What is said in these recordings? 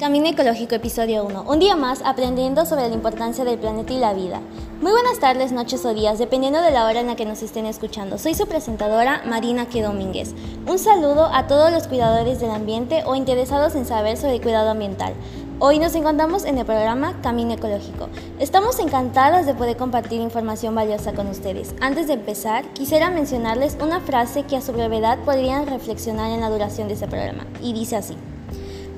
Camino Ecológico, episodio 1. Un día más aprendiendo sobre la importancia del planeta y la vida. Muy buenas tardes, noches o días, dependiendo de la hora en la que nos estén escuchando. Soy su presentadora, Marina Que Domínguez. Un saludo a todos los cuidadores del ambiente o interesados en saber sobre el cuidado ambiental. Hoy nos encontramos en el programa Camino Ecológico. Estamos encantadas de poder compartir información valiosa con ustedes. Antes de empezar, quisiera mencionarles una frase que a su brevedad podrían reflexionar en la duración de este programa, y dice así.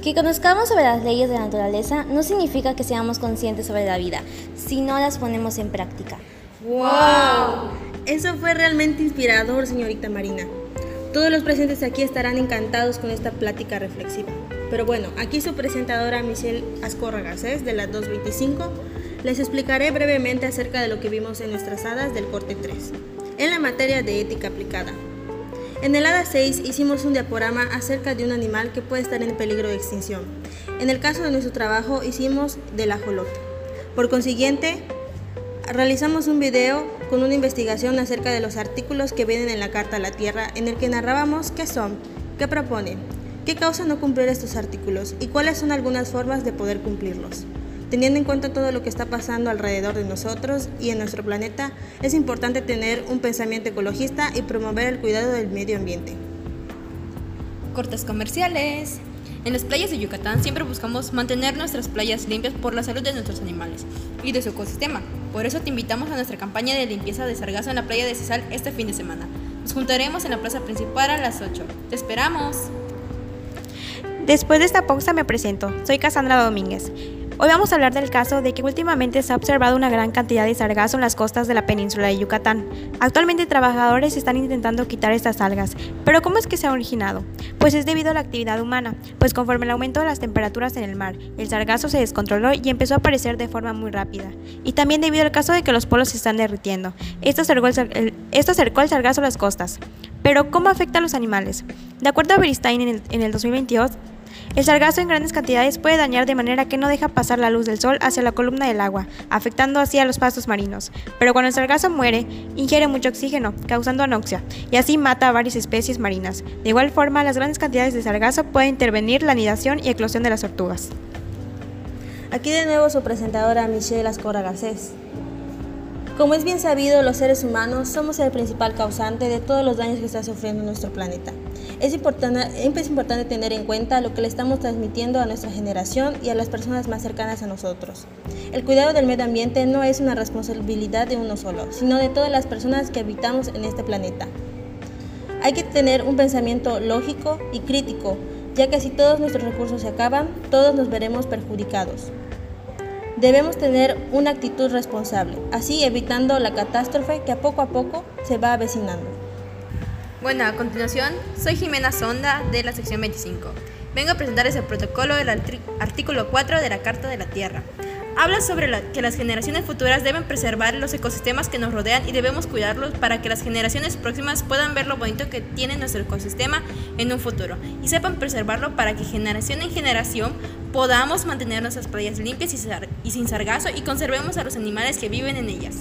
Que conozcamos sobre las leyes de la naturaleza no significa que seamos conscientes sobre la vida, si no las ponemos en práctica. ¡Wow! Eso fue realmente inspirador, señorita Marina. Todos los presentes aquí estarán encantados con esta plática reflexiva. Pero bueno, aquí su presentadora Michelle Ascorra Garcés de la 225 les explicaré brevemente acerca de lo que vimos en nuestras hadas del corte 3, en la materia de ética aplicada. En el hada 6 hicimos un diaporama acerca de un animal que puede estar en peligro de extinción. En el caso de nuestro trabajo hicimos del ajolote. Por consiguiente, realizamos un video con una investigación acerca de los artículos que vienen en la Carta a la Tierra en el que narrábamos qué son, qué proponen, qué causa no cumplir estos artículos y cuáles son algunas formas de poder cumplirlos. Teniendo en cuenta todo lo que está pasando alrededor de nosotros y en nuestro planeta, es importante tener un pensamiento ecologista y promover el cuidado del medio ambiente. Cortes comerciales. En las playas de Yucatán siempre buscamos mantener nuestras playas limpias por la salud de nuestros animales y de su ecosistema. Por eso te invitamos a nuestra campaña de limpieza de sargazo en la playa de Cisal este fin de semana. Nos juntaremos en la plaza principal a las 8. ¡Te esperamos! Después de esta pausa me presento. Soy Cassandra Domínguez. Hoy vamos a hablar del caso de que últimamente se ha observado una gran cantidad de sargazo en las costas de la península de Yucatán. Actualmente trabajadores están intentando quitar estas algas, pero ¿cómo es que se ha originado? Pues es debido a la actividad humana, pues conforme el aumento de las temperaturas en el mar, el sargazo se descontroló y empezó a aparecer de forma muy rápida. Y también debido al caso de que los polos se están derritiendo. Esto acercó el, el sargazo a las costas. Pero, ¿cómo afecta a los animales? De acuerdo a Beristain en en el 2022, el sargazo en grandes cantidades puede dañar de manera que no deja pasar la luz del sol hacia la columna del agua, afectando así a los pastos marinos. Pero cuando el sargazo muere, ingiere mucho oxígeno, causando anoxia, y así mata a varias especies marinas. De igual forma, las grandes cantidades de sargazo pueden intervenir la anidación y eclosión de las tortugas. Aquí de nuevo su presentadora Michelle Ascora Garcés. Como es bien sabido, los seres humanos somos el principal causante de todos los daños que está sufriendo nuestro planeta. Es importante, es importante tener en cuenta lo que le estamos transmitiendo a nuestra generación y a las personas más cercanas a nosotros. El cuidado del medio ambiente no es una responsabilidad de uno solo, sino de todas las personas que habitamos en este planeta. Hay que tener un pensamiento lógico y crítico, ya que si todos nuestros recursos se acaban, todos nos veremos perjudicados. Debemos tener una actitud responsable, así evitando la catástrofe que a poco a poco se va avecinando. Bueno, a continuación, soy Jimena Sonda de la sección 25. Vengo a presentarles el protocolo del artículo 4 de la Carta de la Tierra. Habla sobre que las generaciones futuras deben preservar los ecosistemas que nos rodean y debemos cuidarlos para que las generaciones próximas puedan ver lo bonito que tiene nuestro ecosistema en un futuro y sepan preservarlo para que generación en generación podamos mantener nuestras playas limpias y sin sargazo y conservemos a los animales que viven en ellas.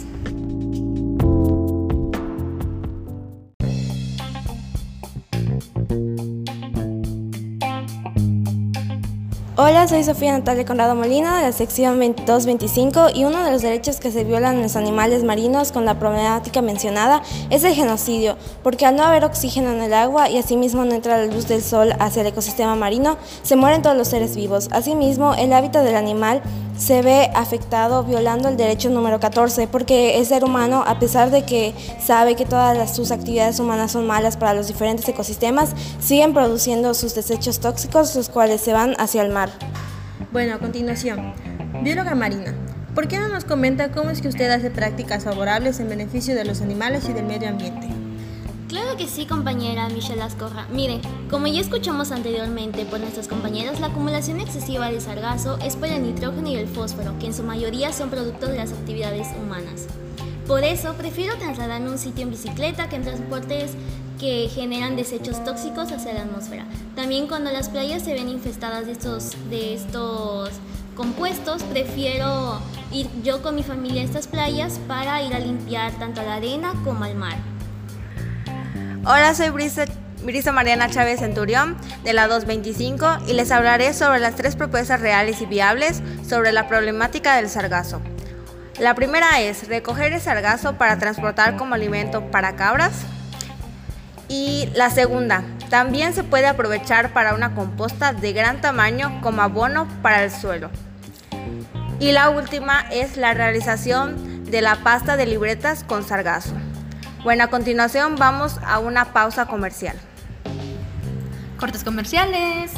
Hola, soy Sofía Natalia Conrado Molina de la sección 2225 y uno de los derechos que se violan en los animales marinos con la problemática mencionada es el genocidio, porque al no haber oxígeno en el agua y asimismo no entra la luz del sol hacia el ecosistema marino, se mueren todos los seres vivos. Asimismo, el hábitat del animal se ve afectado violando el derecho número 14, porque el ser humano, a pesar de que sabe que todas sus actividades humanas son malas para los diferentes ecosistemas, siguen produciendo sus desechos tóxicos, los cuales se van hacia el mar. Bueno, a continuación, bióloga marina. ¿Por qué no nos comenta cómo es que usted hace prácticas favorables en beneficio de los animales y del medio ambiente? Claro que sí, compañera Michelle Ascorra. Mire, como ya escuchamos anteriormente por nuestros compañeros, la acumulación excesiva de sargazo es por el nitrógeno y el fósforo, que en su mayoría son productos de las actividades humanas. Por eso, prefiero trasladarme un sitio en bicicleta que en transportes que generan desechos tóxicos hacia la atmósfera. También cuando las playas se ven infestadas de estos, de estos compuestos, prefiero ir yo con mi familia a estas playas para ir a limpiar tanto la arena como al mar. Hola, soy Brisa Brisa Mariana Chávez Centurión de la 225 y les hablaré sobre las tres propuestas reales y viables sobre la problemática del sargazo. La primera es recoger el sargazo para transportar como alimento para cabras. Y la segunda, también se puede aprovechar para una composta de gran tamaño como abono para el suelo. Y la última es la realización de la pasta de libretas con sargazo. Bueno, a continuación vamos a una pausa comercial. Cortes comerciales.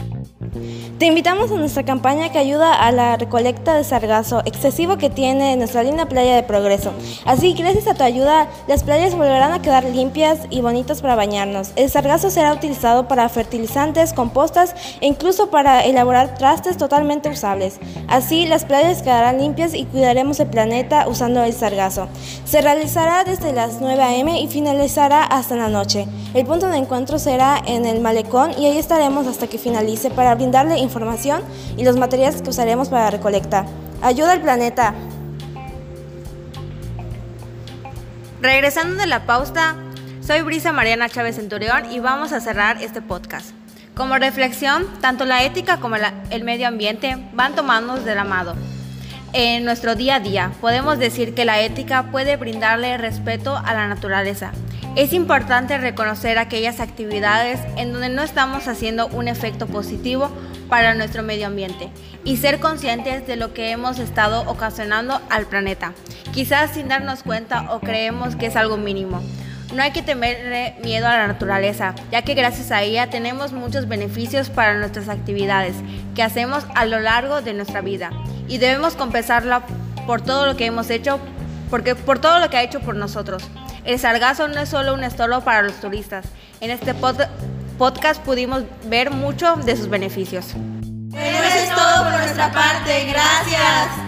Te invitamos a nuestra campaña que ayuda a la recolecta de sargazo excesivo que tiene nuestra linda playa de Progreso. Así, gracias a tu ayuda, las playas volverán a quedar limpias y bonitas para bañarnos. El sargazo será utilizado para fertilizantes, compostas e incluso para elaborar trastes totalmente usables. Así, las playas quedarán limpias y cuidaremos el planeta usando el sargazo. Se realizará desde las 9 a.m. y finalizará hasta la noche. El punto de encuentro será en el malecón y ahí estaremos hasta que finalice para brindarle información y los materiales que usaremos para la recolecta. Ayuda al planeta. Regresando de la pausa, soy Brisa Mariana Chávez Centurión y vamos a cerrar este podcast. Como reflexión, tanto la ética como el medio ambiente van tomando de la mano. En nuestro día a día podemos decir que la ética puede brindarle respeto a la naturaleza. Es importante reconocer aquellas actividades en donde no estamos haciendo un efecto positivo para nuestro medio ambiente y ser conscientes de lo que hemos estado ocasionando al planeta, quizás sin darnos cuenta o creemos que es algo mínimo. No hay que temerle miedo a la naturaleza, ya que gracias a ella tenemos muchos beneficios para nuestras actividades que hacemos a lo largo de nuestra vida y debemos compensarla por todo lo que hemos hecho, porque por todo lo que ha hecho por nosotros. El sargazo no es solo un estorbo para los turistas. En este podcast pudimos ver mucho de sus beneficios. eso es todo por nuestra parte. Gracias.